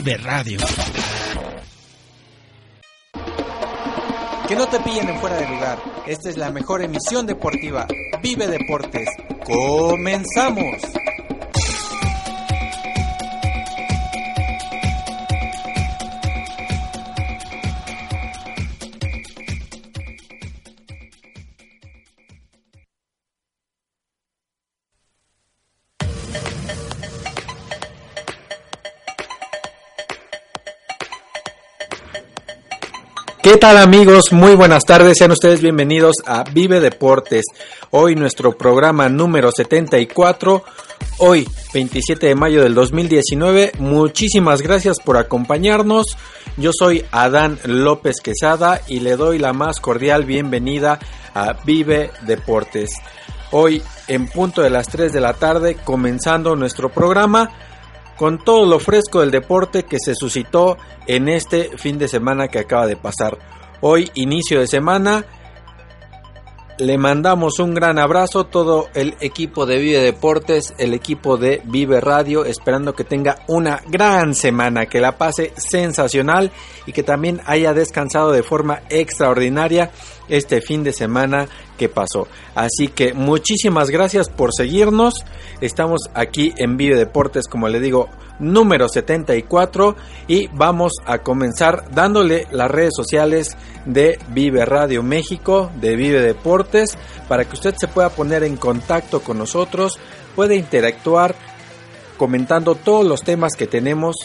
Vive Radio. Que no te pillen en fuera de lugar. Esta es la mejor emisión deportiva. Vive Deportes. Comenzamos. ¿Qué tal amigos? Muy buenas tardes, sean ustedes bienvenidos a Vive Deportes. Hoy nuestro programa número 74, hoy 27 de mayo del 2019. Muchísimas gracias por acompañarnos. Yo soy Adán López Quesada y le doy la más cordial bienvenida a Vive Deportes. Hoy en punto de las 3 de la tarde comenzando nuestro programa con todo lo fresco del deporte que se suscitó en este fin de semana que acaba de pasar. Hoy, inicio de semana, le mandamos un gran abrazo todo el equipo de Vive Deportes, el equipo de Vive Radio, esperando que tenga una gran semana, que la pase sensacional y que también haya descansado de forma extraordinaria este fin de semana que pasó. Así que muchísimas gracias por seguirnos. Estamos aquí en Vive Deportes, como le digo, número 74 y vamos a comenzar dándole las redes sociales de Vive Radio México, de Vive Deportes, para que usted se pueda poner en contacto con nosotros, puede interactuar comentando todos los temas que tenemos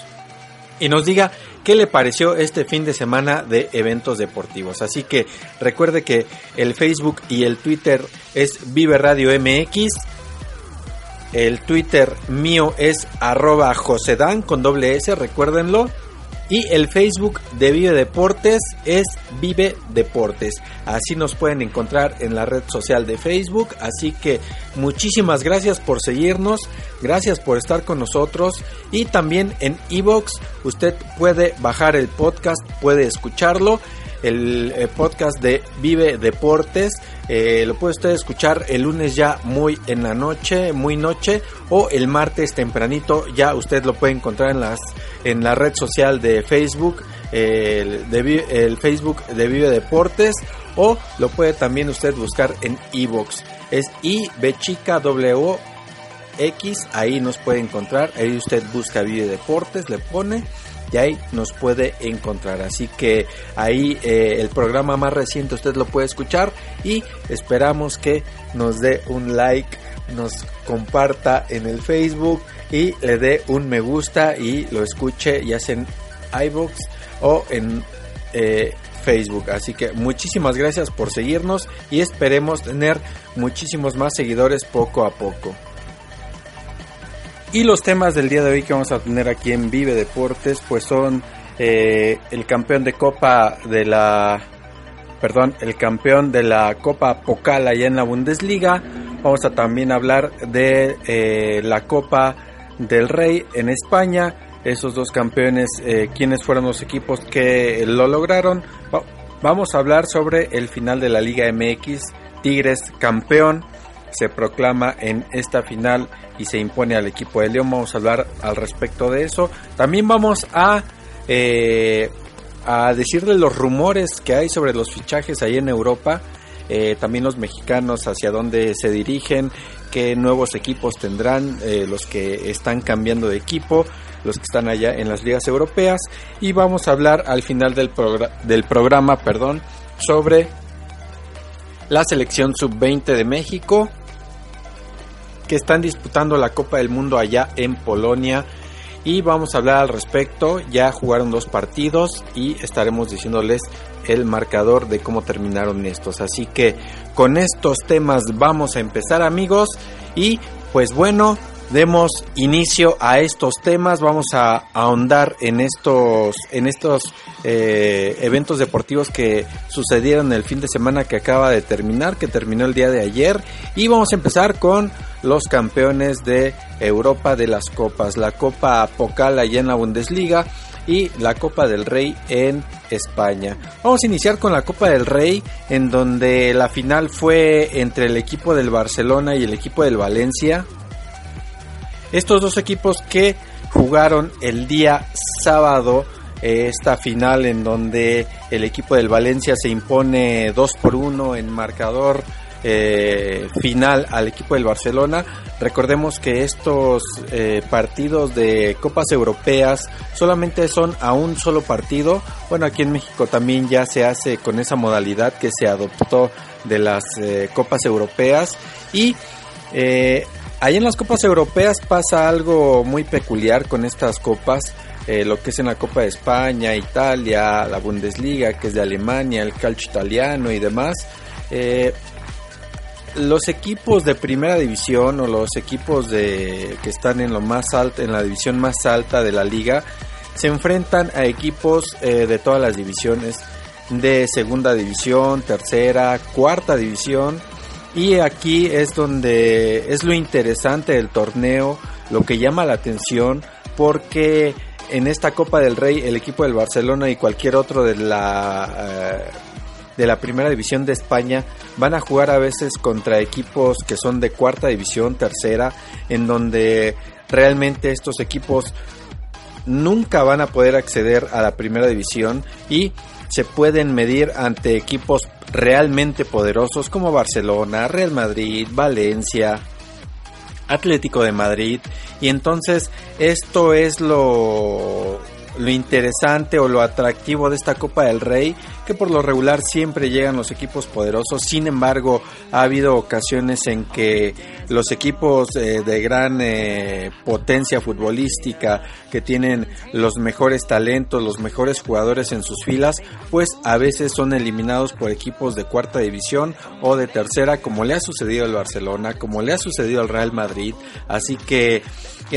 y nos diga qué le pareció este fin de semana de eventos deportivos. Así que recuerde que el Facebook y el Twitter es Vive Radio MX. El Twitter mío es Josedan con doble S, recuérdenlo. Y el Facebook de Vive Deportes es Vive Deportes. Así nos pueden encontrar en la red social de Facebook. Así que muchísimas gracias por seguirnos. Gracias por estar con nosotros. Y también en Evox usted puede bajar el podcast, puede escucharlo. El, el podcast de Vive Deportes. Eh, lo puede usted escuchar el lunes ya muy en la noche, muy noche, o el martes tempranito. Ya usted lo puede encontrar en las en la red social de Facebook, el, de, el Facebook de Vive Deportes, o lo puede también usted buscar en Evox. Es I B chica W X, ahí nos puede encontrar. Ahí usted busca Vive Deportes, le pone y ahí nos puede encontrar. Así que ahí eh, el programa más reciente usted lo puede escuchar y esperamos que nos dé un like, nos comparta en el Facebook y le dé un me gusta y lo escuche ya sea en iBooks o en eh, Facebook. Así que muchísimas gracias por seguirnos y esperemos tener muchísimos más seguidores poco a poco. Y los temas del día de hoy que vamos a tener aquí en Vive Deportes, pues son eh, el campeón de Copa de la, perdón, el campeón de la Copa Pocal allá en la Bundesliga. Vamos a también hablar de eh, la Copa del Rey en España. Esos dos campeones, eh, quiénes fueron los equipos que lo lograron. Vamos a hablar sobre el final de la Liga MX. Tigres campeón se proclama en esta final y se impone al equipo de León. Vamos a hablar al respecto de eso. También vamos a, eh, a decirle los rumores que hay sobre los fichajes ahí en Europa. Eh, también los mexicanos hacia dónde se dirigen, qué nuevos equipos tendrán, eh, los que están cambiando de equipo, los que están allá en las ligas europeas. Y vamos a hablar al final del, del programa perdón, sobre la selección sub-20 de México, que están disputando la Copa del Mundo allá en Polonia. Y vamos a hablar al respecto. Ya jugaron dos partidos y estaremos diciéndoles el marcador de cómo terminaron estos. Así que con estos temas vamos a empezar amigos. Y pues bueno, demos inicio a estos temas. Vamos a, ahondar en estos, en estos eh, eventos deportivos que sucedieron el fin de semana que acaba de terminar, que terminó el día de ayer. Y vamos a empezar con los campeones de Europa de las Copas. La Copa Pocal allá en la Bundesliga y la Copa del Rey en España. Vamos a iniciar con la Copa del Rey en donde la final fue entre el equipo del Barcelona y el equipo del Valencia. Estos dos equipos que jugaron el día sábado eh, esta final en donde el equipo del Valencia se impone 2 por 1 en marcador eh, final al equipo del Barcelona. Recordemos que estos eh, partidos de Copas Europeas solamente son a un solo partido. Bueno, aquí en México también ya se hace con esa modalidad que se adoptó de las Copas Europeas y Ahí en las copas europeas pasa algo muy peculiar con estas copas, eh, lo que es en la Copa de España, Italia, la Bundesliga, que es de Alemania, el calcio italiano y demás. Eh, los equipos de primera división o los equipos de que están en lo más alto, en la división más alta de la liga, se enfrentan a equipos eh, de todas las divisiones, de segunda división, tercera, cuarta división y aquí es donde es lo interesante del torneo, lo que llama la atención, porque en esta Copa del Rey el equipo del Barcelona y cualquier otro de la eh, de la primera división de España van a jugar a veces contra equipos que son de cuarta división, tercera, en donde realmente estos equipos nunca van a poder acceder a la primera división y se pueden medir ante equipos realmente poderosos como Barcelona, Real Madrid, Valencia, Atlético de Madrid. Y entonces esto es lo, lo interesante o lo atractivo de esta Copa del Rey, que por lo regular siempre llegan los equipos poderosos. Sin embargo, ha habido ocasiones en que los equipos eh, de gran eh, potencia futbolística, que tienen los mejores talentos, los mejores jugadores en sus filas, pues a veces son eliminados por equipos de cuarta división o de tercera, como le ha sucedido al Barcelona, como le ha sucedido al Real Madrid. Así que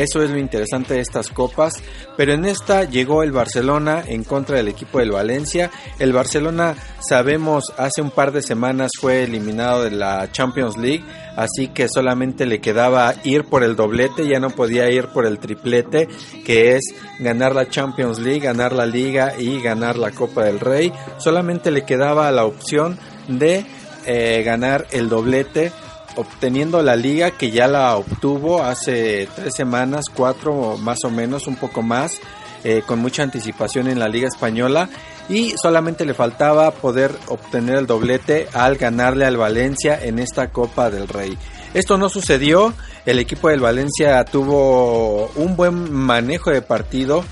eso es lo interesante de estas copas. Pero en esta llegó el Barcelona en contra del equipo del Valencia. El Barcelona, sabemos, hace un par de semanas fue eliminado de la Champions League. Así que solamente le quedaba ir por el doblete, ya no podía ir por el triplete, que es ganar la Champions League, ganar la Liga y ganar la Copa del Rey. Solamente le quedaba la opción de eh, ganar el doblete obteniendo la liga que ya la obtuvo hace tres semanas, cuatro más o menos, un poco más, eh, con mucha anticipación en la liga española y solamente le faltaba poder obtener el doblete al ganarle al Valencia en esta Copa del Rey. Esto no sucedió, el equipo del Valencia tuvo un buen manejo de partido.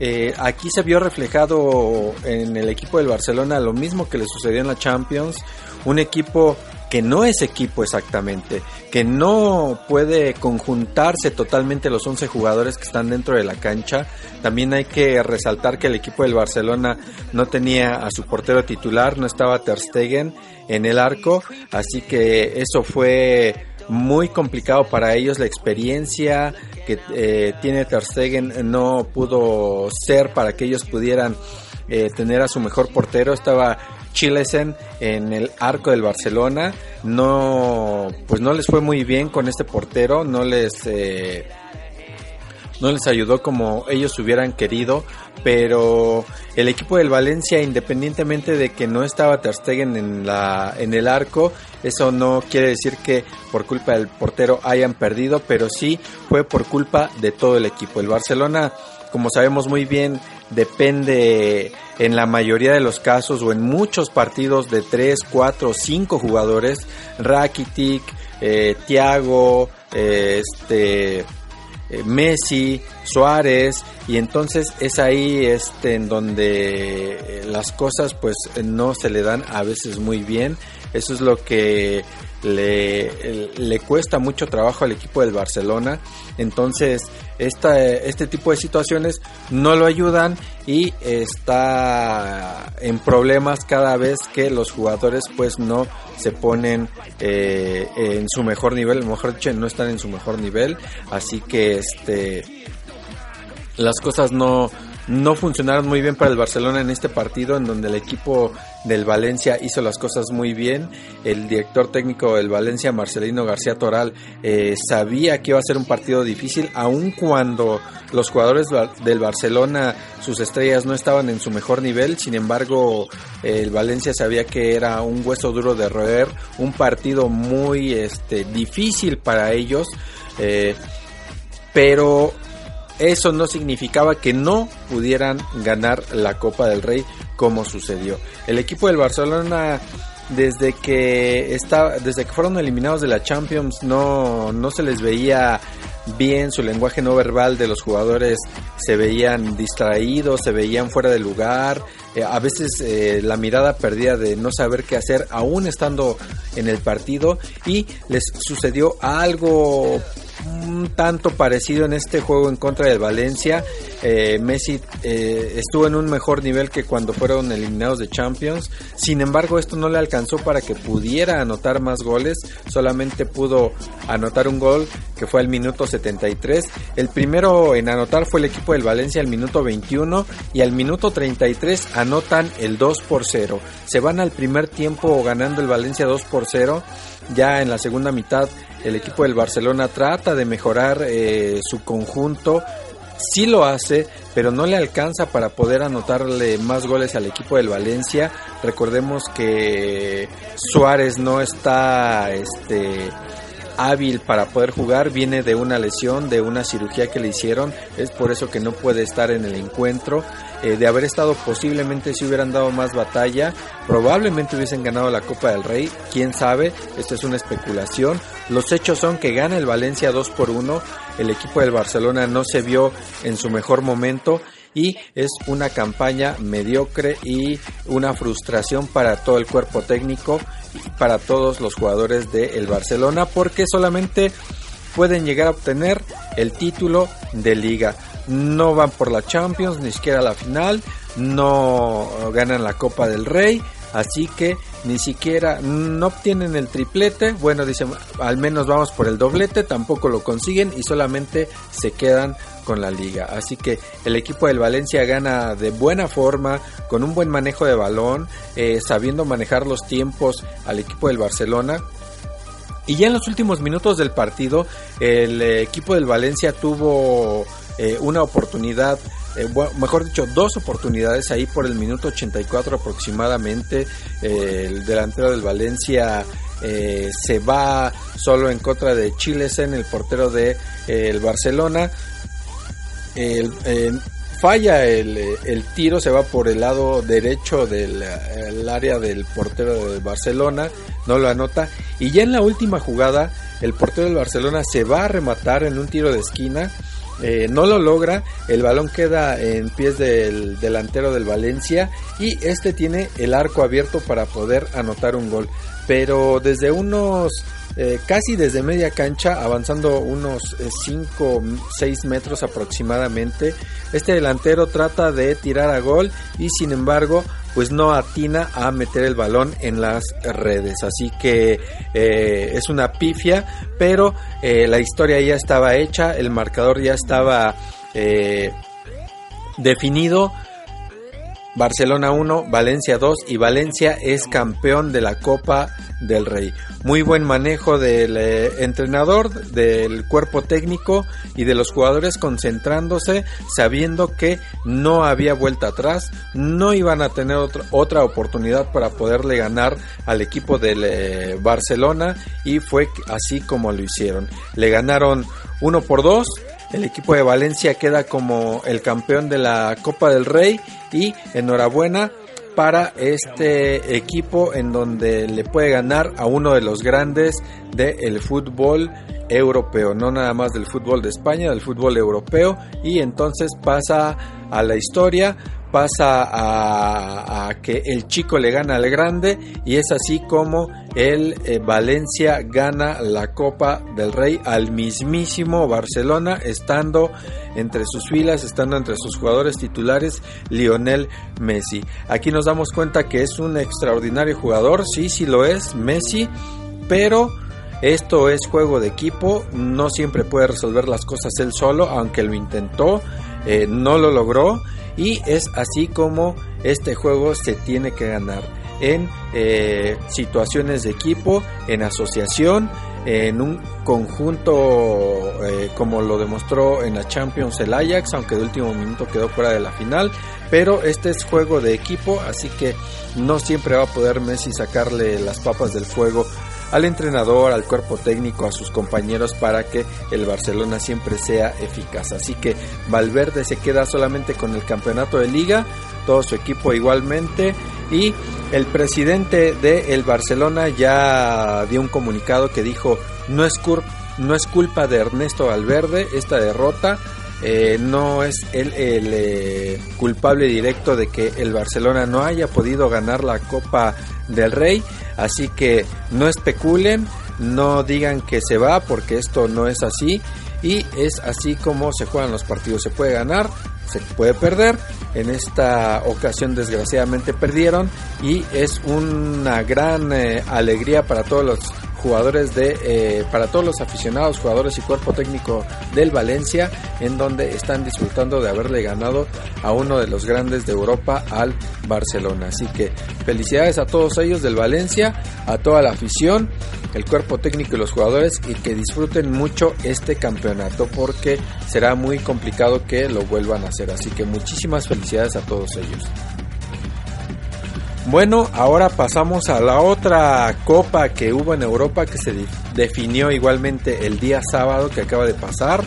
Eh, aquí se vio reflejado en el equipo del Barcelona lo mismo que le sucedió en la Champions, un equipo que no es equipo exactamente, que no puede conjuntarse totalmente los 11 jugadores que están dentro de la cancha. También hay que resaltar que el equipo del Barcelona no tenía a su portero titular, no estaba Ter Stegen en el arco, así que eso fue muy complicado para ellos la experiencia que eh, tiene Ter Stegen no pudo ser para que ellos pudieran eh, tener a su mejor portero estaba Chilesen en el arco del Barcelona. No, pues no les fue muy bien con este portero, no les, eh, no les ayudó como ellos hubieran querido, pero el equipo del Valencia, independientemente de que no estaba Ter en, la, en el arco, eso no quiere decir que por culpa del portero hayan perdido, pero sí fue por culpa de todo el equipo. El Barcelona, como sabemos muy bien, depende en la mayoría de los casos o en muchos partidos de 3, 4, 5 jugadores, Rakitic, eh, Thiago, eh, este, eh, Messi, Suárez, y entonces es ahí este, en donde eh, las cosas pues no se le dan a veces muy bien. Eso es lo que le, le cuesta mucho trabajo al equipo del Barcelona. Entonces, esta, este tipo de situaciones no lo ayudan y está en problemas cada vez que los jugadores pues no se ponen eh, en su mejor nivel, mejor dicho, no están en su mejor nivel. Así que este las cosas no, no funcionaron muy bien para el Barcelona en este partido, en donde el equipo del Valencia hizo las cosas muy bien. El director técnico del Valencia, Marcelino García Toral, eh, sabía que iba a ser un partido difícil, aun cuando los jugadores del Barcelona, sus estrellas no estaban en su mejor nivel. Sin embargo, el Valencia sabía que era un hueso duro de roer, un partido muy este, difícil para ellos. Eh, pero eso no significaba que no pudieran ganar la Copa del Rey como sucedió. El equipo del Barcelona desde que desde que fueron eliminados de la Champions no, no se les veía bien su lenguaje no verbal de los jugadores se veían distraídos, se veían fuera de lugar, eh, a veces eh, la mirada perdida de no saber qué hacer aún estando en el partido y les sucedió algo un tanto parecido en este juego en contra del Valencia. Eh, Messi eh, estuvo en un mejor nivel que cuando fueron eliminados de Champions. Sin embargo, esto no le alcanzó para que pudiera anotar más goles. Solamente pudo anotar un gol que fue al minuto 73. El primero en anotar fue el equipo del Valencia al minuto 21 y al minuto 33 anotan el 2 por 0. Se van al primer tiempo ganando el Valencia 2 por 0. Ya en la segunda mitad el equipo del Barcelona trata de mejorar eh, su conjunto, sí lo hace, pero no le alcanza para poder anotarle más goles al equipo del Valencia. Recordemos que Suárez no está este hábil para poder jugar, viene de una lesión, de una cirugía que le hicieron, es por eso que no puede estar en el encuentro. Eh, de haber estado posiblemente si hubieran dado más batalla, probablemente hubiesen ganado la Copa del Rey, quién sabe, esto es una especulación. Los hechos son que gana el Valencia 2 por 1, el equipo del Barcelona no se vio en su mejor momento y es una campaña mediocre y una frustración para todo el cuerpo técnico para todos los jugadores del Barcelona porque solamente pueden llegar a obtener el título de liga. No van por la Champions, ni siquiera la final, no ganan la Copa del Rey, así que ni siquiera no obtienen el triplete, bueno dicen al menos vamos por el doblete, tampoco lo consiguen y solamente se quedan con la liga. Así que el equipo del Valencia gana de buena forma, con un buen manejo de balón, eh, sabiendo manejar los tiempos al equipo del Barcelona. Y ya en los últimos minutos del partido, el eh, equipo del Valencia tuvo eh, una oportunidad, mejor dicho, dos oportunidades ahí por el minuto 84 aproximadamente. el delantero del Valencia se va solo en contra de Chilesen, el portero de el Barcelona el, falla el, tiro, se va por el lado derecho del área del portero de Barcelona, no lo anota. Y ya en la última jugada, el portero del Barcelona se va a rematar en un tiro de esquina. Eh, no lo logra, el balón queda en pies del delantero del Valencia y este tiene el arco abierto para poder anotar un gol. Pero desde unos eh, casi desde media cancha, avanzando unos 5, eh, 6 metros aproximadamente. Este delantero trata de tirar a gol y sin embargo pues no atina a meter el balón en las redes. Así que eh, es una pifia, pero la historia ya estaba hecha, el marcador ya estaba definido. Barcelona 1, Valencia 2 y Valencia es campeón de la Copa del Rey. Muy buen manejo del eh, entrenador, del cuerpo técnico y de los jugadores concentrándose, sabiendo que no había vuelta atrás, no iban a tener otra, oportunidad para poderle ganar al equipo del eh, Barcelona y fue así como lo hicieron. Le ganaron uno por dos el equipo de Valencia queda como el campeón de la Copa del Rey y enhorabuena para este equipo en donde le puede ganar a uno de los grandes del fútbol europeo, no nada más del fútbol de España, del fútbol europeo. Y entonces pasa a la historia, pasa a, que el chico le gana al grande y es así como el eh, Valencia gana la Copa del Rey al mismísimo Barcelona, estando entre sus filas, estando entre sus jugadores titulares, Lionel Messi. Aquí nos damos cuenta que es un extraordinario jugador, sí, sí lo es, Messi, pero esto es juego de equipo, no siempre puede resolver las cosas él solo, aunque lo intentó, eh, no lo logró y es así como este juego se tiene que ganar en eh, situaciones de equipo, en asociación, en un conjunto eh, como lo demostró en la Champions el Ajax, aunque de último minuto quedó fuera de la final, pero este es juego de equipo, así que no siempre va a poder Messi sacarle las papas del fuego al entrenador, al cuerpo técnico, a sus compañeros para que el Barcelona siempre sea eficaz. Así que Valverde se queda solamente con el campeonato de liga, todo su equipo igualmente y el presidente de el Barcelona ya dio un comunicado que dijo no es, no es culpa de Ernesto Valverde esta derrota, eh, no es él el eh, culpable directo de que el Barcelona no haya podido ganar la Copa del Rey, así que no especulen, no digan que se va porque esto no es así. Y es así como se juegan los partidos, se puede ganar, se puede perder, en esta ocasión desgraciadamente perdieron. Y es una gran eh, alegría para todos los jugadores de eh, para todos los aficionados, jugadores y cuerpo técnico del Valencia, en donde están disfrutando de haberle ganado a uno de los grandes de Europa al Barcelona. Así que felicidades a todos ellos del Valencia, a toda la afición, el cuerpo técnico y los jugadores y que disfruten mucho este campeonato porque será muy complicado que lo vuelvan a hacer. Así que muchísimas felicidades a todos ellos. Bueno, ahora pasamos a la otra copa que hubo en Europa que se definió igualmente el día sábado que acaba de pasar.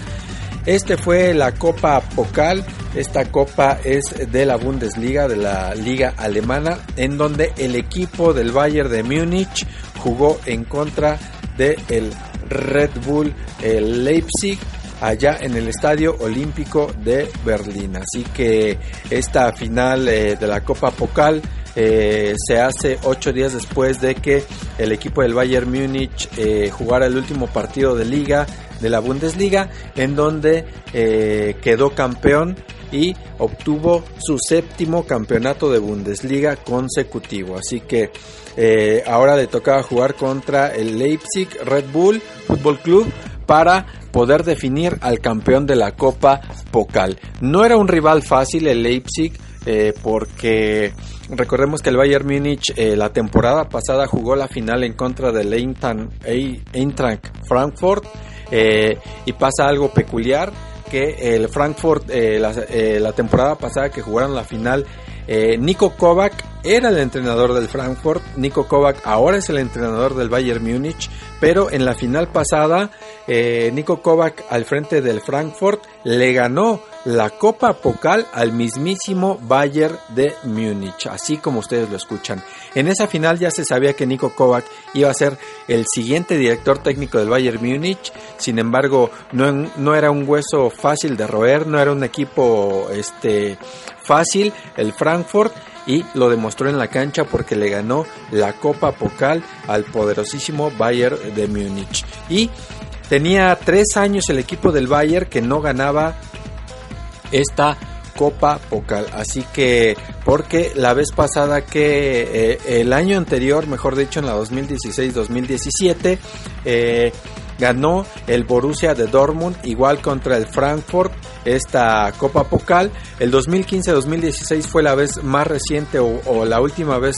Este fue la Copa Pokal. Esta copa es de la Bundesliga, de la liga alemana, en donde el equipo del Bayern de Múnich jugó en contra del el Red Bull Leipzig allá en el Estadio Olímpico de Berlín. Así que esta final eh, de la Copa Pokal eh, se hace ocho días después de que el equipo del Bayern Múnich eh, jugara el último partido de liga de la Bundesliga en donde eh, quedó campeón y obtuvo su séptimo campeonato de Bundesliga consecutivo. Así que ahora le tocaba jugar contra el Leipzig Red Bull Football Club para poder definir al campeón de la Copa Pokal. No era un rival fácil el Leipzig porque Recordemos que el Bayern Múnich eh, la temporada pasada jugó la final en contra del Eintracht Frankfurt eh, y pasa algo peculiar que el Frankfurt eh, la, temporada pasada que jugaron la final Nico Kovac era el entrenador del Frankfurt, Nico Kovac ahora es el entrenador del Bayern Múnich, pero en la final pasada Nico Kovac al frente del Frankfurt le ganó la Copa Pokal al mismísimo Bayern de Múnich, así como ustedes lo escuchan. En esa final ya se sabía que Nico Kovac iba a ser el siguiente director técnico del Bayern Múnich, sin embargo no, no era un hueso fácil de roer, no era un equipo este, fácil el Frankfurt y lo demostró en la cancha porque le ganó la Copa Pokal al poderosísimo Bayern de Múnich. Y tenía tres años el equipo del Bayern que no ganaba esta Copa Pokal. Así que, porque la vez pasada que eh, el año anterior, mejor dicho, en la 2016-2017, eh, ganó el Borussia de Dortmund igual contra el Frankfurt esta Copa Pokal. El 2015-2016 fue la vez más reciente o, la última vez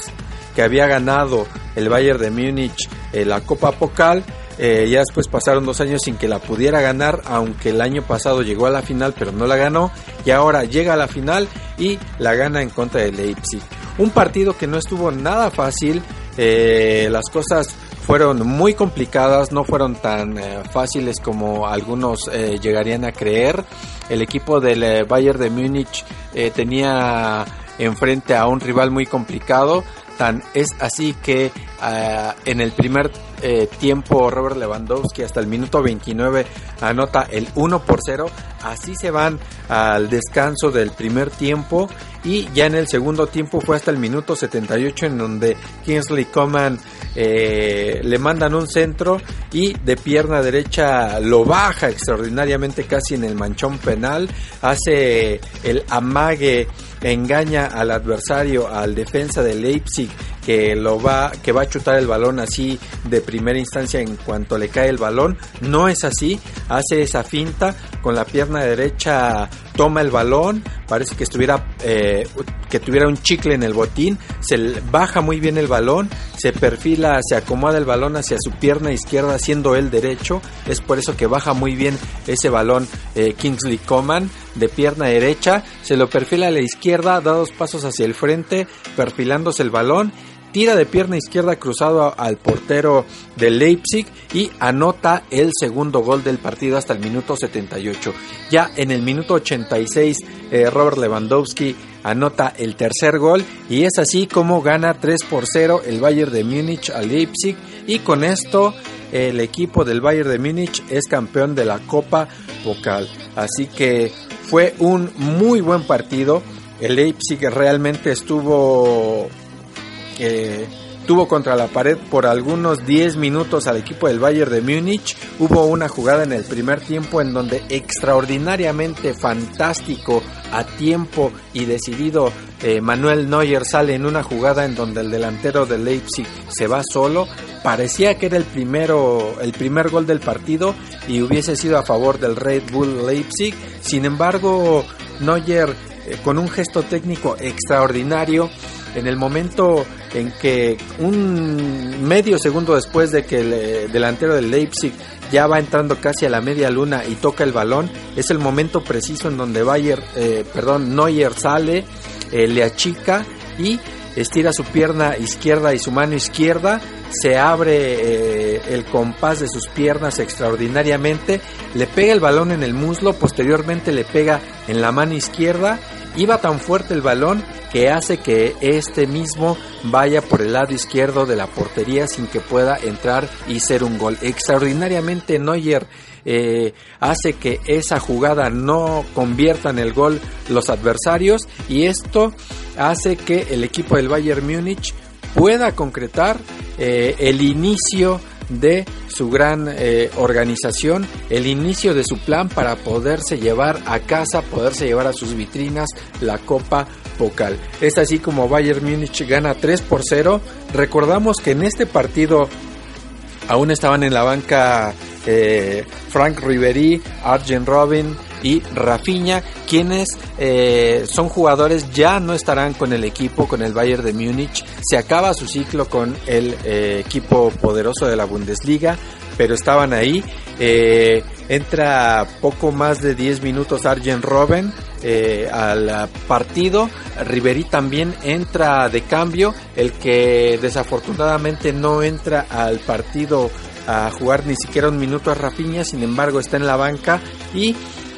que había ganado el Bayern de Múnich eh, la Copa Pokal. Eh, ya después pasaron dos años sin que la pudiera ganar, aunque el año pasado llegó a la final pero no la ganó. Y ahora llega a la final y la gana en contra de Leipzig. Un partido que no estuvo nada fácil. Eh, las cosas fueron muy complicadas, no fueron tan fáciles como algunos llegarían a creer. El equipo del Bayern de Múnich tenía enfrente a un rival muy complicado. Tan es así que en el primer eh, tiempo Robert Lewandowski hasta el minuto 29 anota el 1 por 0. Así se van al descanso del primer tiempo y ya en el segundo tiempo fue hasta el minuto 78 en donde Kingsley Coman eh, le mandan un centro y de pierna derecha lo baja extraordinariamente casi en el manchón penal, hace el amague, engaña al adversario, al defensa de Leipzig que lo va que va a chutar el balón así de primera instancia en cuanto le cae el balón. No es así hace esa finta con la pierna derecha toma el balón parece que estuviera eh, que tuviera un chicle en el botín se baja muy bien el balón se perfila se acomoda el balón hacia su pierna izquierda siendo el derecho. Es por eso que baja muy bien ese balón eh, Kingsley Coman de pierna derecha. Se lo perfila a la izquierda da dos pasos hacia el frente perfilándose el balón tira de pierna izquierda cruzado al portero de Leipzig y anota el segundo gol del partido hasta el minuto 78. Ya en el minuto 86 eh, Robert Lewandowski anota el tercer gol y es así como gana 3 por 0 el Bayern de Múnich a Leipzig y con esto el equipo del Bayern de Múnich es campeón de la Copa Vocal. Así que fue un muy buen partido. El Leipzig realmente estuvo tuvo contra la pared por algunos 10 minutos al equipo del Bayern de Múnich. Hubo una jugada en el primer tiempo en donde extraordinariamente fantástico, a tiempo y decidido eh, Manuel Neuer sale en una jugada en donde el delantero de Leipzig se va solo. Parecía que era el primero, el primer gol del partido y hubiese sido a favor del Red Bull Leipzig. Sin embargo, Neuer eh, con un gesto técnico extraordinario en el momento en que un medio segundo después de que el eh, delantero del Leipzig ya va entrando casi a la media luna y toca el balón, es el momento preciso en donde Bayer, eh, perdón, Neuer sale, eh, le achica y estira su pierna izquierda y su mano izquierda, se abre el compás de sus piernas extraordinariamente, le pega el balón en el muslo, posteriormente le pega en la mano izquierda, iba tan fuerte el balón que hace que este mismo vaya por el lado izquierdo de la portería sin que pueda entrar y ser un gol. Extraordinariamente Neuer eh, hace que esa jugada no convierta en el gol los adversarios y esto hace que el equipo del Bayern Múnich pueda concretar eh, el inicio de su gran eh, organización, el inicio de su plan para poderse llevar a casa, poderse llevar a sus vitrinas la Copa Pocal. Es así como Bayern Múnich gana 3 por 0. Recordamos que en este partido aún estaban en la banca eh, Frank Ribery, Arjen Robin, y Rafinha, quienes eh, son jugadores ya no estarán con el equipo, con el Bayern de Múnich. Se acaba su ciclo con el eh, equipo poderoso de la Bundesliga, pero estaban ahí. Eh, entra poco más de 10 minutos Arjen Robben al partido. Ribery también entra de cambio. El que desafortunadamente no entra al partido a jugar ni siquiera un minuto a Rafinha, sin embargo está en la banca y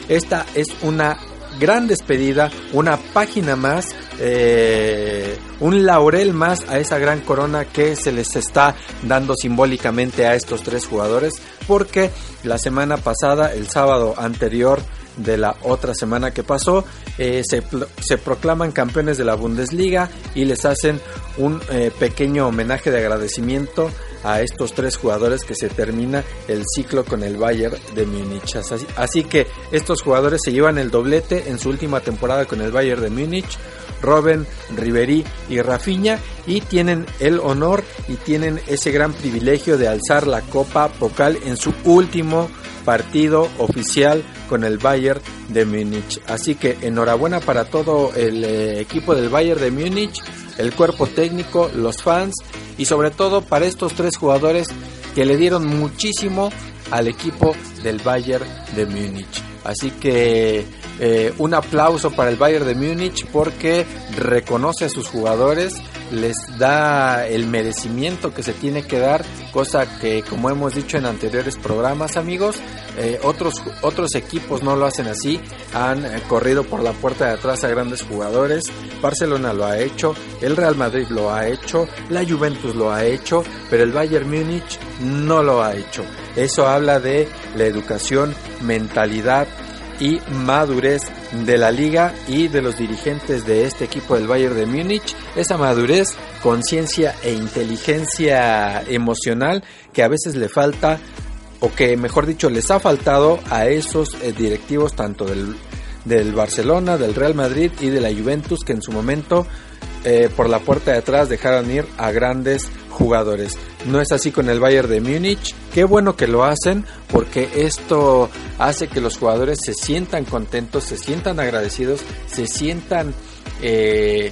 esta es una gran despedida, una página más, eh, un laurel más a esa gran corona que se les está dando simbólicamente a estos tres jugadores, porque la semana pasada, el sábado anterior de la otra semana que pasó, eh, se, proclaman campeones de la Bundesliga y les hacen un eh, pequeño homenaje de agradecimiento a estos tres jugadores que se termina el ciclo con el Bayern de Múnich. Así, que estos jugadores se llevan el doblete en su última temporada con el Bayern de Múnich. Robben, Ribery y Rafinha y tienen el honor y tienen ese gran privilegio de alzar la Copa Pocal en su último partido oficial con el Bayern de Múnich. Así que enhorabuena para todo el eh, equipo del Bayern de Múnich, el cuerpo técnico, los fans y sobre todo para estos tres jugadores que le dieron muchísimo al equipo del Bayern de Múnich. Así que eh, un aplauso para el Bayern de Múnich porque reconoce a sus jugadores, les da el merecimiento que se tiene que dar, cosa que como hemos dicho en anteriores programas amigos, eh, otros, otros equipos no lo hacen así, han eh, corrido por la puerta de atrás a grandes jugadores, Barcelona lo ha hecho, el Real Madrid lo ha hecho, la Juventus lo ha hecho, pero el Bayern Múnich no lo ha hecho. Eso habla de la educación, mentalidad, y madurez de la liga y de los dirigentes de este equipo del Bayern de Múnich, esa madurez, conciencia e inteligencia emocional que a veces le falta o que mejor dicho les ha faltado a esos eh, directivos tanto del, del Barcelona, del Real Madrid y de la Juventus que en su momento eh, por la puerta de atrás dejaron ir a grandes jugadores. No es así con el Bayern de Múnich. Qué bueno que lo hacen porque esto hace que los jugadores se sientan contentos, se sientan agradecidos, se sientan eh,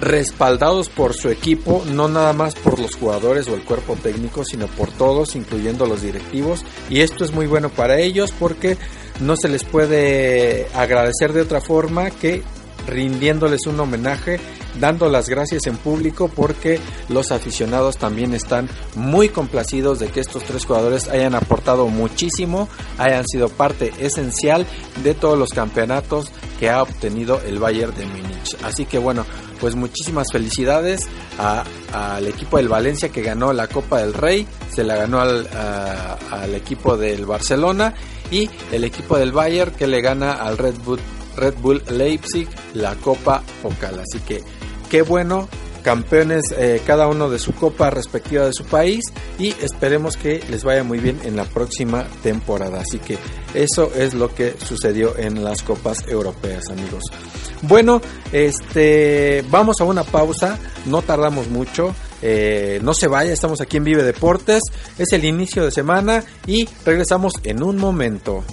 respaldados por su equipo, no nada más por los jugadores o el cuerpo técnico, sino por todos, incluyendo los directivos. Y esto es muy bueno para ellos porque no se les puede agradecer de otra forma que rindiéndoles un homenaje, dando las gracias en público porque los aficionados también están muy complacidos de que estos tres jugadores hayan aportado muchísimo, hayan sido parte esencial de todos los campeonatos que ha obtenido el Bayern de Múnich. Así que bueno, pues muchísimas felicidades al equipo del Valencia que ganó la Copa del Rey, se la ganó al, al equipo del Barcelona y el equipo del Bayern que le gana al Red Bull Red Bull Leipzig la Copa Focal. Así que qué bueno, campeones eh, cada uno de su copa respectiva de su país y esperemos que les vaya muy bien en la próxima temporada. Así que eso es lo que sucedió en las copas europeas, amigos. Bueno, este, vamos a una pausa, no tardamos mucho. Eh, no se vaya, estamos aquí en Vive Deportes. Es el inicio de semana y regresamos en un momento.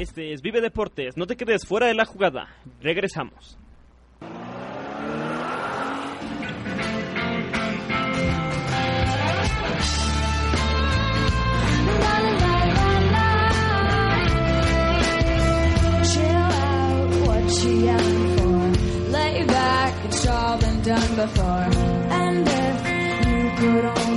Este es Vive Deportes. No te quedes fuera de la jugada. Regresamos. Lay back, it's all been done before. And if you could only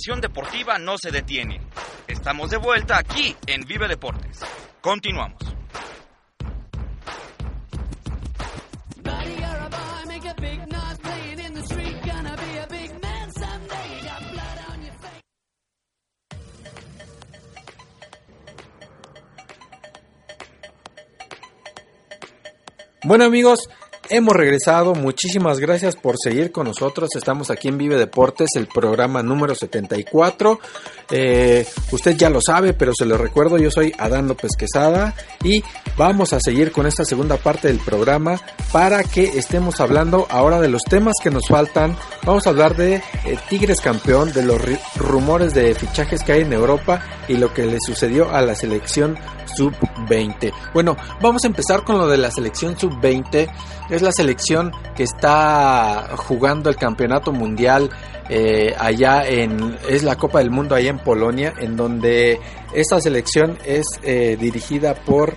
Deportiva no se detiene. Estamos de vuelta aquí en Vive Deportes. Continuamos. Bueno amigos, hemos regresado. Muchísimas gracias por seguir con nosotros. Estamos aquí en Vive Deportes, el programa número 74. Eh, usted ya lo sabe, pero se lo recuerdo, yo soy Adán López Quesada y vamos a seguir con esta segunda parte del programa para que estemos hablando ahora de los temas que nos faltan. Vamos a hablar de eh, Tigres campeón, de los rumores de fichajes que hay en Europa y lo que le sucedió a la selección sub-20. Bueno, vamos a empezar con lo de la selección sub-20. Es la selección que está jugando el campeonato mundial eh, allá en es la Copa del Mundo allá en Polonia, en donde esta selección es eh, dirigida por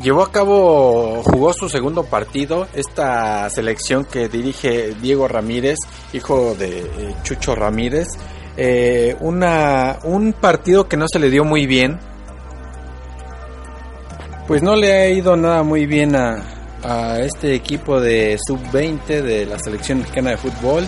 llevó a cabo jugó su segundo partido esta selección que dirige Diego Ramírez, hijo de eh, Chucho Ramírez, una un partido que no se le dio muy bien. Pues no le ha ido nada muy bien a, a este equipo de sub-20 de la selección mexicana de fútbol.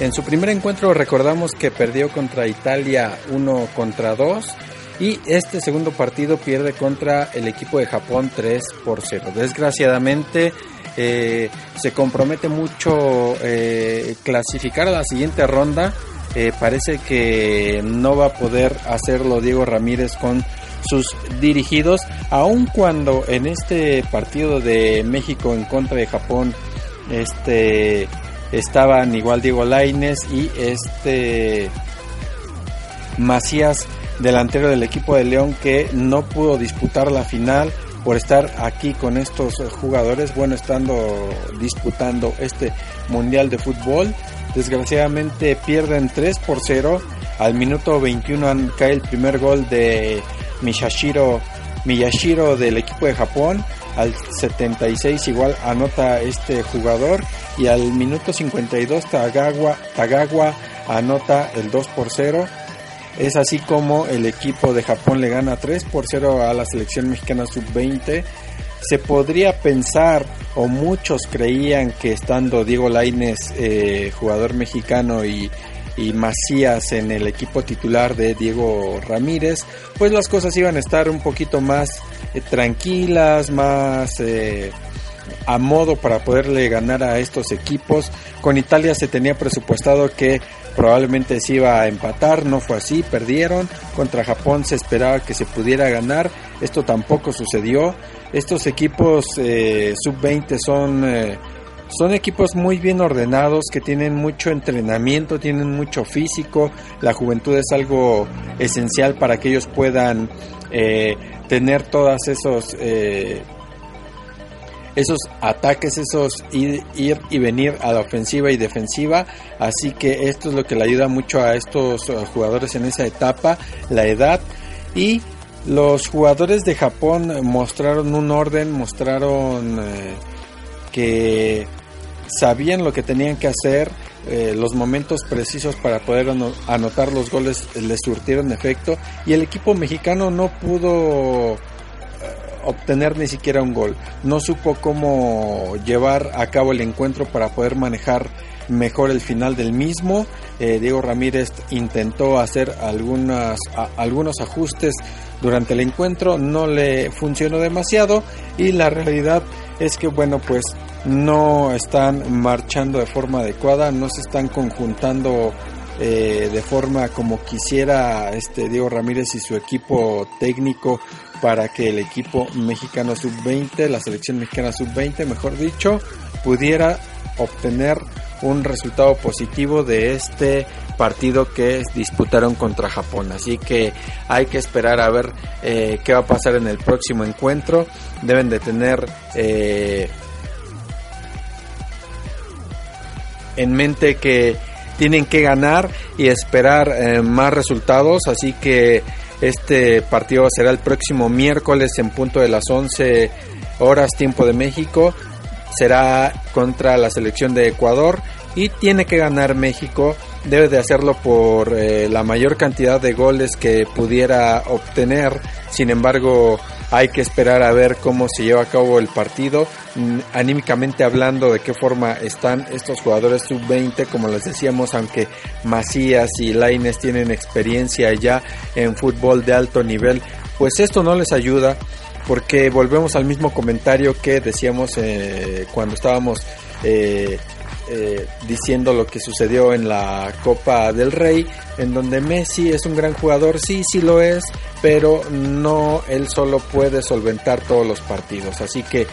En su primer encuentro recordamos que perdió contra Italia 1 contra 2 y este segundo partido pierde contra el equipo de Japón 3 por 0. Desgraciadamente eh, se compromete mucho eh, clasificar a la siguiente ronda. Eh, parece que no va a poder hacerlo Diego Ramírez con sus dirigidos, aun cuando en este partido de México en contra de Japón, este estaban igual Diego Laines y este Macías, delantero del equipo de León, que no pudo disputar la final por estar aquí con estos jugadores, bueno, estando disputando este Mundial de Fútbol. Desgraciadamente pierden 3 por 0. Al minuto 21 cae el primer gol de Miyashiro, Miyashiro del equipo de Japón. Al 76 igual anota este jugador y al minuto 52 Tagawa, Tagawa anota el 2 por 0. Es así como el equipo de Japón le gana 3 por 0 a la selección mexicana sub-20. Se podría pensar, o muchos creían que estando Diego Laines, eh, jugador mexicano, y y Macías en el equipo titular de Diego Ramírez, pues las cosas iban a estar un poquito más eh, tranquilas, más eh, a modo para poderle ganar a estos equipos. Con Italia se tenía presupuestado que probablemente se iba a empatar, no fue así, perdieron. Contra Japón se esperaba que se pudiera ganar, esto tampoco sucedió. Estos equipos eh, sub-20 son son equipos muy bien ordenados que tienen mucho entrenamiento, tienen mucho físico. La juventud es algo esencial para que ellos puedan eh, tener todos esos eh, esos ataques, esos ir, ir, y venir a la ofensiva y defensiva. Así que esto es lo que le ayuda mucho a estos uh, jugadores en esa etapa, la edad y los jugadores de Japón mostraron un orden, mostraron eh, que sabían lo que tenían que hacer, eh, los momentos precisos para poder anotar los goles les surtieron efecto y el equipo mexicano no pudo eh, obtener ni siquiera un gol. No supo cómo llevar a cabo el encuentro para poder manejar mejor el final del mismo. Eh, Diego Ramírez intentó hacer algunas, algunos ajustes durante el encuentro, no le funcionó demasiado y la realidad es que bueno pues no están marchando de forma adecuada, no se están conjuntando eh, de forma como quisiera este Diego Ramírez y su equipo técnico para que el equipo mexicano sub-20, la selección mexicana sub-20, mejor dicho, pudiera obtener un resultado positivo de este partido que disputaron contra Japón. Así que hay que esperar a ver eh, qué va a pasar en el próximo encuentro. Deben de tener eh, en mente que tienen que ganar y esperar eh, más resultados. Así que este partido será el próximo miércoles en punto de las 11 horas tiempo de México. Será contra la selección de Ecuador y tiene que ganar México debe de hacerlo por eh, la mayor cantidad de goles que pudiera obtener. Sin embargo, hay que esperar a ver cómo se lleva a cabo el partido. Mm, Anímicamente hablando, de qué forma están estos jugadores sub-20, como les decíamos, aunque Macías y Laines tienen experiencia ya en fútbol de alto nivel, pues esto no les ayuda porque volvemos al mismo comentario que decíamos eh, cuando estábamos eh, eh, diciendo lo que sucedió en la Copa del Rey, en donde Messi es un gran jugador, sí, sí lo es, pero no él solo puede solventar todos los partidos. Así que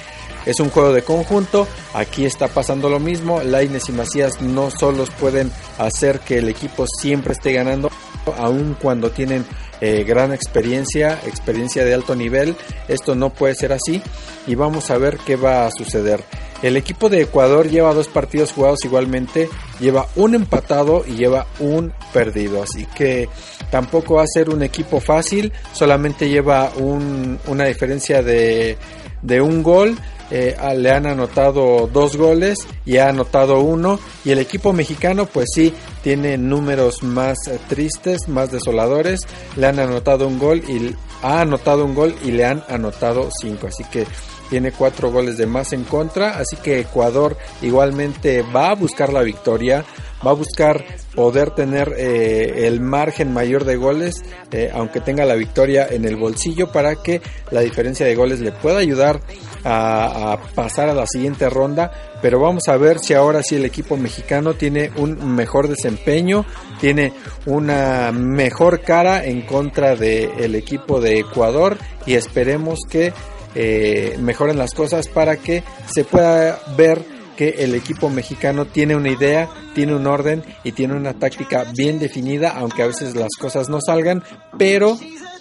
es un juego de conjunto, aquí está pasando lo mismo, Laines y Macías no solos pueden hacer que el equipo siempre esté ganando, aun cuando tienen eh, gran experiencia, experiencia de alto nivel, esto no puede ser así y vamos a ver qué va a suceder. El equipo de Ecuador lleva dos partidos jugados igualmente, lleva un empatado y lleva un perdido, así que tampoco va a ser un equipo fácil, solamente lleva un, una diferencia de, de un gol, eh, le han anotado dos goles y ha anotado uno. Y el equipo mexicano pues sí tiene números más tristes, más desoladores, le han anotado un gol y ha anotado un gol y le han anotado cinco, así que tiene cuatro goles de más en contra, así que Ecuador igualmente va a buscar la victoria, va a buscar poder tener eh, el margen mayor de goles, eh, aunque tenga la victoria en el bolsillo, para que la diferencia de goles le pueda ayudar a, a pasar a la siguiente ronda. Pero vamos a ver si ahora sí el equipo mexicano tiene un mejor desempeño, tiene una mejor cara en contra del equipo de Ecuador y esperemos que eh, mejoren las cosas para que se pueda ver que el equipo mexicano tiene una idea, tiene un orden y tiene una táctica bien definida, aunque a veces las cosas no salgan, pero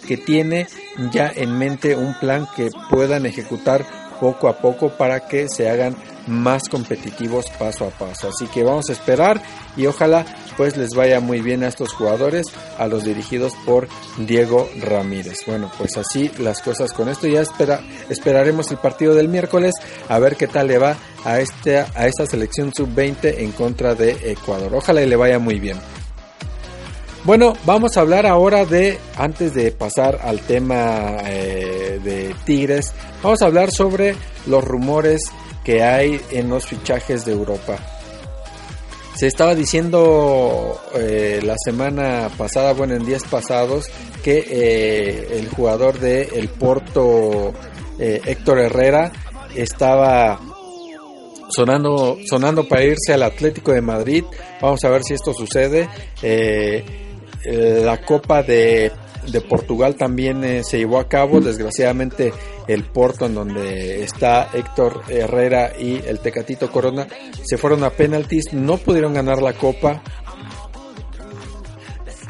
que tiene ya en mente un plan que puedan ejecutar poco a poco para que se hagan más competitivos paso a paso. Así que vamos a esperar y ojalá pues les vaya muy bien a estos jugadores, a los dirigidos por Diego Ramírez. Bueno, pues así las cosas con esto. Ya espera, esperaremos el partido del miércoles a ver qué tal le va a, este, a esta selección sub-20 en contra de Ecuador. Ojalá y le vaya muy bien. Bueno, vamos a hablar ahora de, antes de pasar al tema eh, de Tigres, vamos a hablar sobre los rumores que hay en los fichajes de Europa. Se estaba diciendo eh, la semana pasada, bueno, en días pasados, que eh, el jugador de el Porto, eh, Héctor Herrera, estaba sonando, sonando para irse al Atlético de Madrid. Vamos a ver si esto sucede. la Copa de de Portugal también eh, se llevó a cabo. Desgraciadamente el Porto en donde está Héctor Herrera y el Tecatito Corona se fueron a penaltis, no pudieron ganar la copa.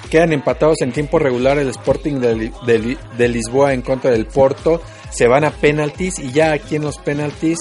Quedan empatados en tiempo regular el Sporting de, de Lisboa en contra del Porto. Se van a penaltis y ya aquí en los penaltis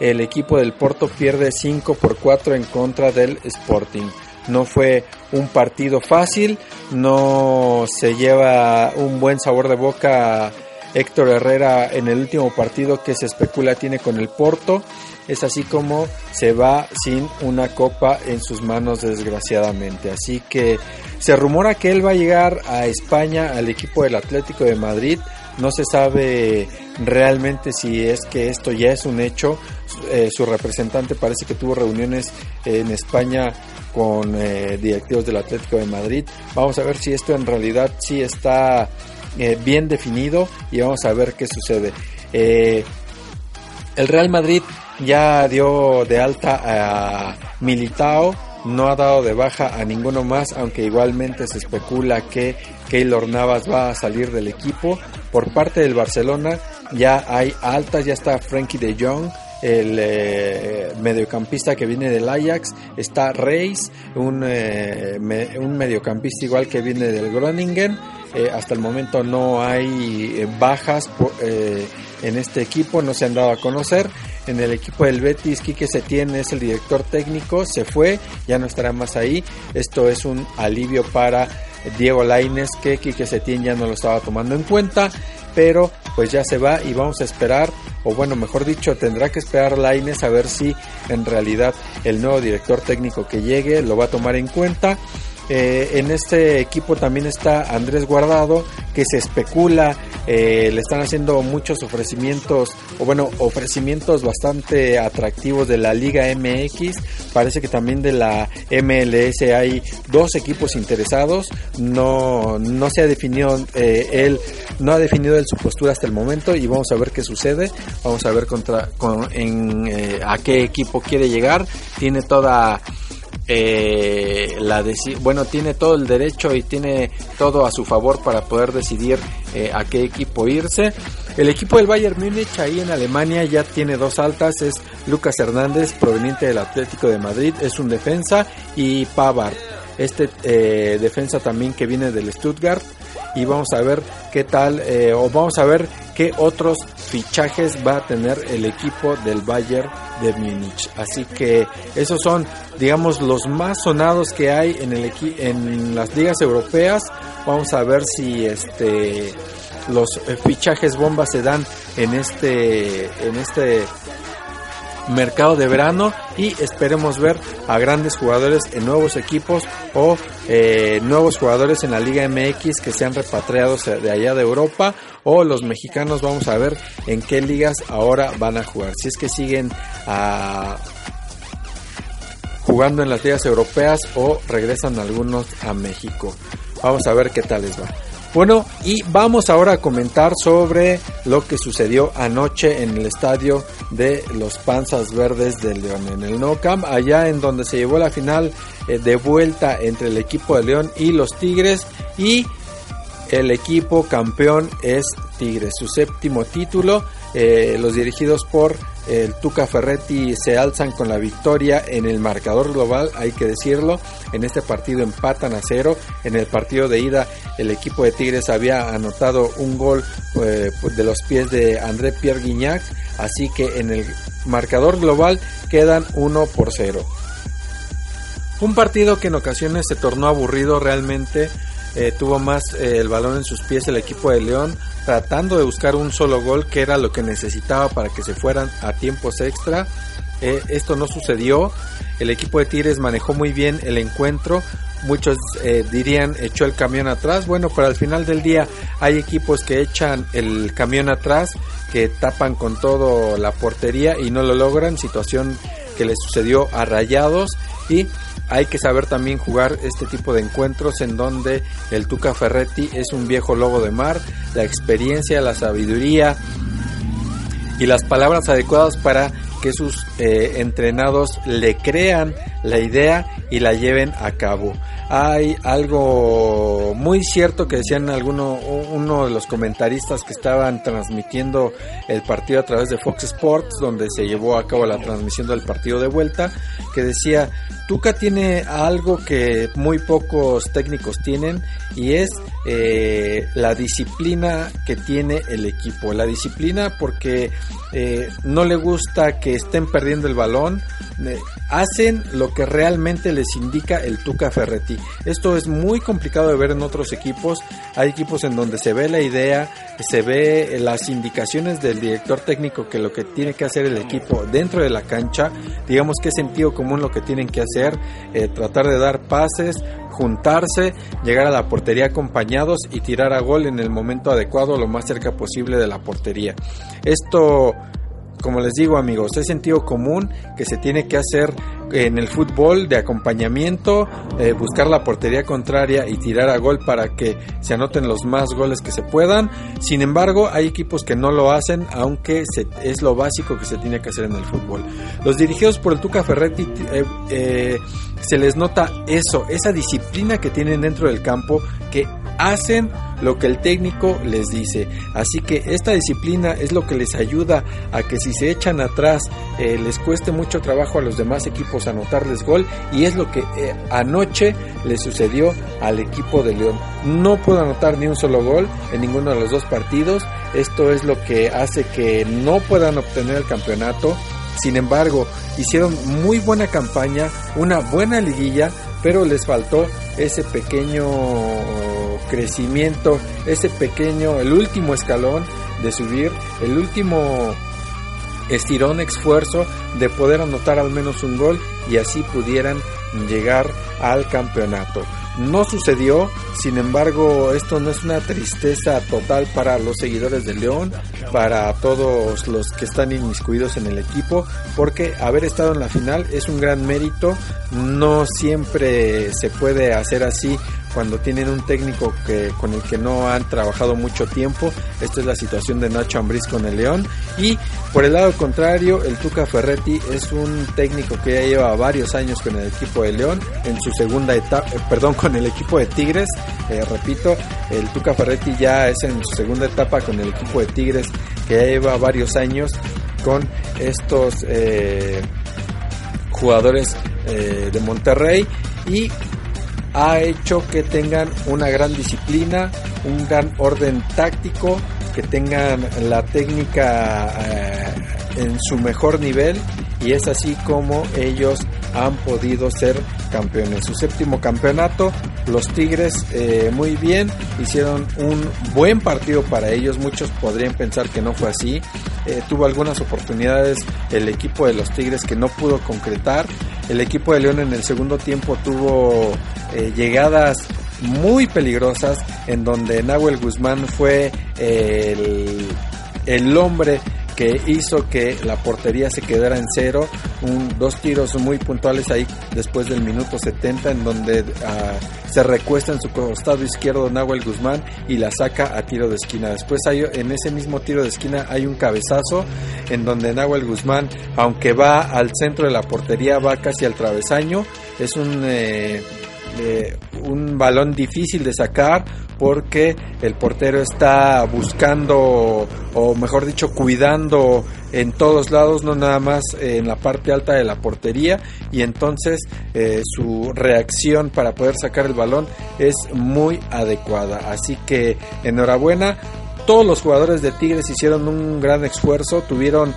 el equipo del Porto pierde 5 por 4 en contra del Sporting. No fue un partido fácil, no se lleva un buen sabor de boca Héctor Herrera en el último partido que se especula tiene con el Porto. Es así como se va sin una copa en sus manos desgraciadamente. Así que se rumora que él va a llegar a España al equipo del Atlético de Madrid. No se sabe realmente si es que esto ya es un hecho. Eh, su representante parece que tuvo reuniones en España con eh, directivos del Atlético de Madrid. Vamos a ver si esto en realidad sí está eh, bien definido y vamos a ver qué sucede. Eh, el Real Madrid ya dio de alta a Militao, no ha dado de baja a ninguno más, aunque igualmente se especula que Keylor Navas va a salir del equipo. Por parte del Barcelona ya hay altas, ya está Frankie de Jong, el eh, mediocampista que viene del Ajax, está Reis, un, eh, un mediocampista igual que viene del Groningen. Eh, hasta el momento no hay bajas en este equipo, no se han dado a conocer. En el equipo del Betis, Quique Setién es el director técnico, se fue, ya no estará más ahí. Esto es un alivio para Diego Laines, que Quique Setién ya no lo estaba tomando en cuenta, pero pues ya se va y vamos a esperar o bueno, mejor dicho, tendrá que esperar Laines a ver si en realidad el nuevo director técnico que llegue lo va a tomar en cuenta. Eh, en este equipo también está Andrés Guardado, que se especula, eh, le están haciendo muchos ofrecimientos, o bueno, ofrecimientos bastante atractivos de la Liga MX. Parece que también de la MLS hay dos equipos interesados. No, no se ha definido, eh, él no ha definido él su postura hasta el momento y vamos a ver qué sucede. Vamos a ver contra, con, a qué equipo quiere llegar. Tiene toda eh, la bueno tiene todo el derecho y tiene todo a su favor para poder decidir eh, a qué equipo irse. El equipo del Bayern Múnich ahí en Alemania ya tiene dos altas es Lucas Hernández proveniente del Atlético de Madrid es un defensa y Pavard este eh, defensa también que viene del Stuttgart. Y vamos a ver qué tal eh, o vamos a ver qué otros fichajes va a tener el equipo del Bayern de Múnich. Así que esos son, digamos, los más sonados que hay en el en las ligas europeas. Vamos a ver si este los eh, fichajes bombas se dan en este en este mercado de verano y esperemos ver a grandes jugadores en nuevos equipos o eh, nuevos jugadores en la Liga MX que sean repatriados de allá de Europa o los mexicanos. Vamos a ver en qué ligas ahora van a jugar. Si es que siguen a jugando en las ligas europeas o regresan algunos a México. Vamos a ver qué tal les va bueno, y vamos ahora a comentar sobre lo que sucedió anoche en el estadio de los Panzas Verdes de León, en el No Camp, allá en donde se llevó la final eh, de vuelta entre el equipo de León y los Tigres y el equipo campeón es Tigres, su séptimo título. Eh, los dirigidos por el Tuca Ferretti se alzan con la victoria en el marcador global, hay que decirlo. En este partido empatan a cero. En el partido de ida, el equipo de Tigres había anotado un gol eh, de los pies de André Pierre Guignac. Así que en el marcador global quedan 1 por 0. Un partido que en ocasiones se tornó aburrido realmente. Eh, tuvo más eh, el balón en sus pies el equipo de León, tratando de buscar un solo gol, que era lo que necesitaba para que se fueran a tiempos extra. Eh, esto no sucedió. El equipo de Tigres manejó muy bien el encuentro. Muchos eh, dirían echó el camión atrás. Bueno, pero al final del día hay equipos que echan el camión atrás, que tapan con todo la portería y no lo logran. Situación que le sucedió a Rayados y hay que saber también jugar este tipo de encuentros en donde el Tuca Ferretti es un viejo lobo de mar, la experiencia, la sabiduría y las palabras adecuadas para que sus eh, entrenados le crean la idea y la lleven a cabo. Hay algo muy cierto que decían alguno, uno de los comentaristas que estaban transmitiendo el partido a través de Fox Sports, donde se llevó a cabo la transmisión del partido de vuelta, que decía, Tuca tiene algo que muy pocos técnicos tienen y es eh, la disciplina que tiene el equipo. La disciplina porque eh, no le gusta que estén perdiendo el balón, eh, hacen lo que realmente les indica el Tuca Ferretti. Esto es muy complicado de ver en otros equipos. Hay equipos en donde se ve la idea, se ve las indicaciones del director técnico que lo que tiene que hacer el equipo dentro de la cancha, digamos que es sentido común lo que tienen que hacer, eh, tratar de dar pases, juntarse, llegar a la portería acompañados y tirar a gol en el momento adecuado, lo más cerca posible de la portería. Esto como les digo amigos, es sentido común que se tiene que hacer en el fútbol de acompañamiento, eh, buscar la portería contraria y tirar a gol para que se anoten los más goles que se puedan. Sin embargo, hay equipos que no lo hacen, aunque es lo básico que se tiene que hacer en el fútbol. Los dirigidos por el Tuca Ferretti eh, eh, se les nota eso, esa disciplina que tienen dentro del campo, que hacen lo que el técnico les dice. Así que esta disciplina es lo que les ayuda a que si se echan atrás les cueste mucho trabajo a los demás equipos anotarles gol y es lo que eh, anoche le sucedió al equipo de León. No pudo anotar ni un solo gol en ninguno de los dos partidos. Esto es lo que hace que no puedan obtener el campeonato. Sin embargo, hicieron muy buena campaña, una buena liguilla, pero les faltó ese pequeño crecimiento, ese pequeño, el último escalón de subir, el último estirón, esfuerzo de poder anotar al menos un gol y así pudieran llegar al campeonato. no sucedió, sin embargo esto no es una tristeza total para los seguidores de León, para todos los que están inmiscuidos en el equipo, porque haber estado en la final es un gran mérito, no siempre se puede hacer así cuando tienen un técnico que con el que no han trabajado mucho tiempo. Esta es la situación de Nacho Ambriz con el León. Y por el lado contrario, el Tuca Ferretti es un técnico que ya lleva varios años con el equipo de León en su segunda etapa, eh, perdón, con el equipo de Tigres, eh, repito, el Tuca Ferretti ya es en su segunda etapa con el equipo de Tigres que ya lleva varios años con estos eh, jugadores de Monterrey. Y ha hecho que tengan una gran disciplina, un gran orden táctico, que tengan la técnica eh, en su mejor nivel y es así como ellos han podido ser campeones. Su séptimo campeonato, los Tigres eh, muy bien, hicieron un buen partido para ellos, muchos podrían pensar que no fue así. Eh, tuvo algunas oportunidades el equipo de los Tigres que no pudo concretar. El equipo de León en el segundo tiempo tuvo eh, llegadas muy peligrosas en donde Nahuel Guzmán fue el, el hombre que hizo que la portería se quedara en cero. Un, dos tiros muy puntuales ahí después del minuto 70 en donde ah, se recuesta en su costado izquierdo Nahuel Guzmán y la saca a tiro de esquina. Después hay, en ese mismo tiro de esquina hay un cabezazo en donde Nahuel Guzmán, aunque va al centro de la portería, va casi al travesaño. Es un... Eh, un balón difícil de sacar porque el portero está buscando o mejor dicho cuidando en todos lados no nada más en la parte alta de la portería. Y entonces eh, su reacción para poder sacar el balón es muy adecuada. Así que enhorabuena. Todos los jugadores de Tigres hicieron un gran esfuerzo tuvieron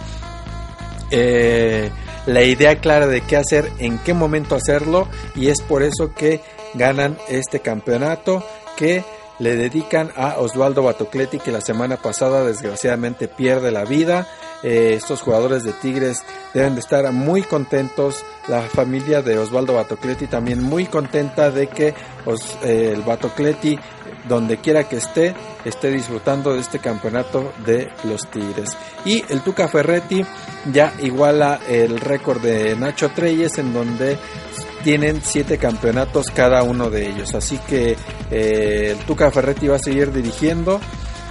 eh, la idea clara de qué hacer, en qué momento hacerlo y es por eso que ganan este campeonato que le dedican a Osvaldo Batocleti que la semana pasada desgraciadamente pierde la vida. Eh, estos jugadores de Tigres deben de estar muy contentos. La familia de Osvaldo Batocleti también muy contenta de que eh, el Batocleti donde quiera que esté, esté disfrutando de este campeonato de los Tigres. Y el Tuca Ferretti ya iguala el récord de Nacho Treyes en donde tienen siete campeonatos cada uno de ellos. Así que eh, el Tuca Ferretti va a seguir dirigiendo.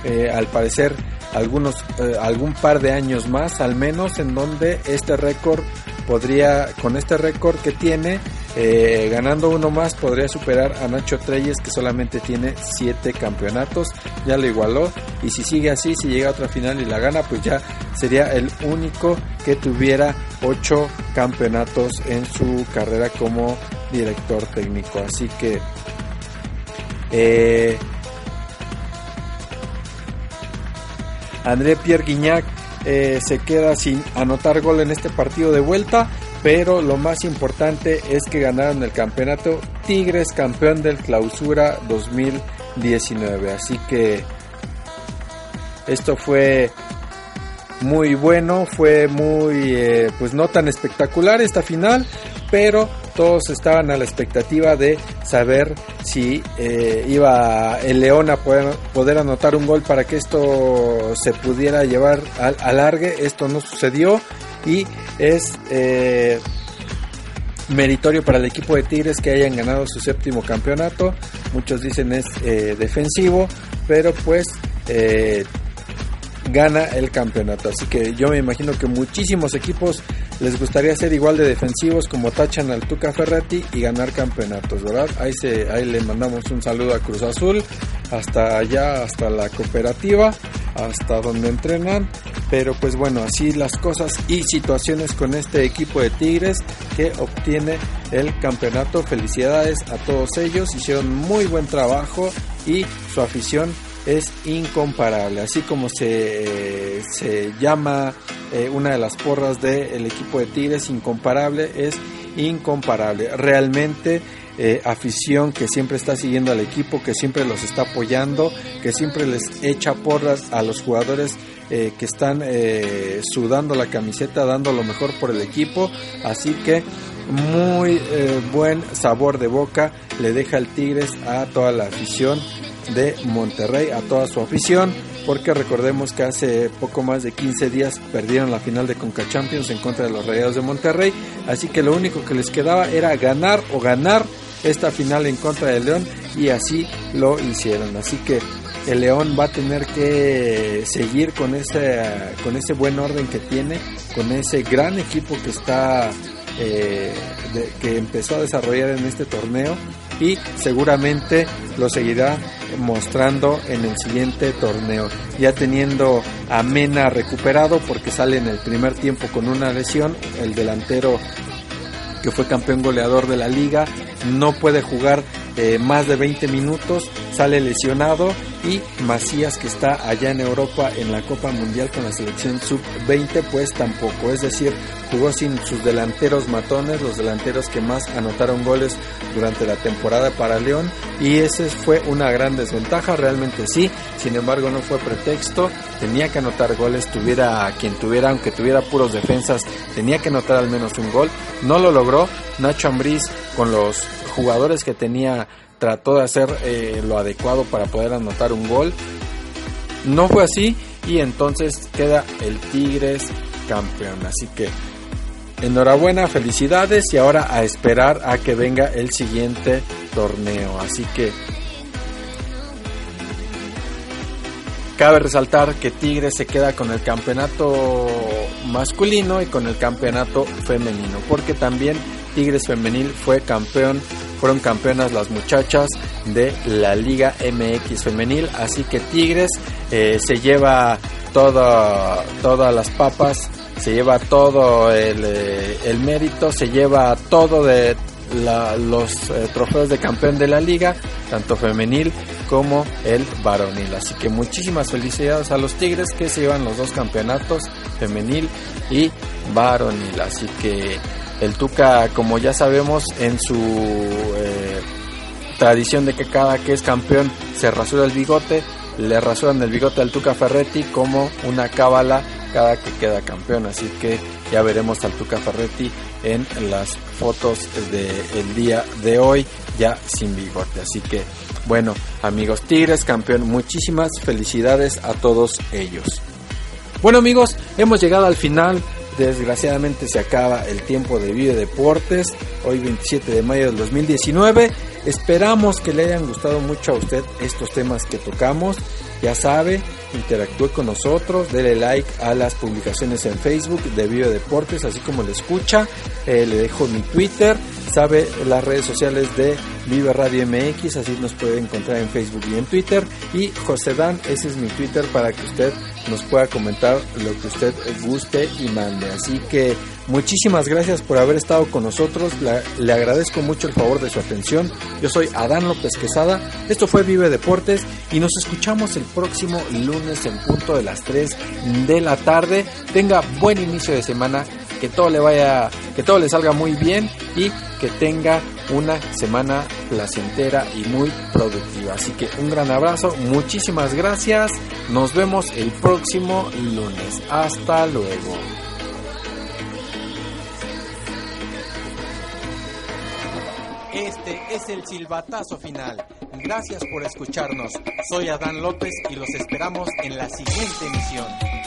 Eh, al parecer algunos eh, algún par de años más al menos en donde este récord podría con este récord que tiene eh, ganando uno más podría superar a Nacho Treyes que solamente tiene 7 campeonatos, ya lo igualó. Y si sigue así, si llega a otra final y la gana, pues ya sería el único que tuviera 8 campeonatos en su carrera como director técnico. Así que... Eh, André Pierre Guignac eh, se queda sin anotar gol en este partido de vuelta pero lo más importante es que ganaron el campeonato Tigres campeón del clausura 2019 así que esto fue muy bueno fue muy eh, pues no tan espectacular esta final pero todos estaban a la expectativa de saber si eh, iba el León a poder, poder, anotar un gol para que esto se pudiera llevar al alargue. Esto no sucedió y es eh, meritorio para el equipo de Tigres que hayan ganado su séptimo campeonato. Muchos dicen es eh, defensivo, pero pues eh, gana el campeonato. Así que yo me imagino que muchísimos equipos les gustaría ser igual de defensivos como tachan al Tuca Ferretti y ganar campeonatos, ¿verdad? Ahí, se, ahí le mandamos un saludo a Cruz Azul, hasta allá, hasta la cooperativa, hasta donde entrenan. Pero pues bueno, así las cosas y situaciones con este equipo de Tigres que obtiene el campeonato. Felicidades a todos ellos, hicieron muy buen trabajo y su afición es incomparable. Así como se, se llama eh, una de las porras del equipo de Tigres, incomparable, es incomparable. Realmente eh, afición que siempre está siguiendo al equipo, que siempre los está apoyando, que siempre les echa porras a los jugadores eh, que están eh, sudando la camiseta, dando lo mejor por el equipo. Así que muy buen sabor de boca le deja el Tigres a toda la afición de Monterrey, a toda su afición porque recordemos que hace poco más de 15 días perdieron la final de Conca Champions en contra de los Rayados de Monterrey, así que lo único que les quedaba era ganar o ganar esta final en contra del León y así lo hicieron. Así que el León va a tener que seguir con ese, con ese buen orden que tiene, con ese gran equipo que está eh, que empezó a desarrollar en este torneo y seguramente lo seguirá mostrando en el siguiente torneo. Ya teniendo a Mena recuperado porque sale en el primer tiempo con una lesión, el delantero que fue campeón goleador de la liga, no puede jugar eh, más de 20 minutos, sale lesionado y Macías que está allá en Europa en la Copa Mundial con la selección sub-20 pues tampoco, es decir, jugó sin sus delanteros matones, los delanteros que más anotaron goles durante la temporada para León y esa fue una gran desventaja, realmente sí, sin embargo no fue pretexto, tenía que anotar goles, tuviera quien tuviera, aunque tuviera puros defensas, tenía que anotar al menos un gol, no lo logró, Nacho Ambriz con los jugadores que tenía trató de hacer eh, lo adecuado para poder anotar un gol. No fue así y entonces queda el Tigres campeón. Así que enhorabuena, felicidades y ahora a esperar a que venga el siguiente torneo. Así que cabe resaltar que Tigres se queda con el campeonato masculino y con el campeonato femenino, porque también Tigres femenil fue campeón fueron campeonas las muchachas de la Liga MX femenil, así que Tigres eh, se lleva todas las papas, se lleva todo el, eh, el mérito, se lleva todo de los eh, trofeos de campeón de la liga, tanto femenil como el varonil. Así que muchísimas felicidades a los Tigres que se llevan los dos campeonatos, femenil y varonil. Así que el Tuca, como ya sabemos, en su eh, tradición de que cada que es campeón se rasura el bigote, le rasuran el bigote al Tuca Ferretti como una cábala cada que queda campeón. Así que ya veremos al Tuca Ferretti en las fotos del día de hoy, ya sin bigote. Así que, bueno, amigos Tigres, campeón, muchísimas felicidades a todos ellos. Bueno amigos, hemos llegado al final Desgraciadamente se acaba el tiempo de Video Deportes, hoy 27 de mayo del 2019. Esperamos que le hayan gustado mucho a usted estos temas que tocamos. Ya sabe, interactúe con nosotros, dele like a las publicaciones en Facebook de Video Deportes, así como le escucha. Eh, le dejo mi Twitter, sabe las redes sociales de Vive Radio MX, así nos puede encontrar en Facebook y en Twitter. Y José Dan, ese es mi Twitter para que usted nos pueda comentar lo que usted guste y mande. Así que muchísimas gracias por haber estado con nosotros. le agradezco mucho el favor de su atención. Yo soy Adán López Quesada. Esto fue Vive Deportes y nos escuchamos el próximo lunes en punto de las 3 de la tarde. Tenga buen inicio de semana. Que todo le vaya, que todo le salga muy bien y que tenga una semana placentera y muy productiva. Así que un gran abrazo, muchísimas gracias, nos vemos el próximo lunes. Hasta luego. Este es el silbatazo final. Gracias por escucharnos. Soy Adán López y los esperamos en la siguiente emisión.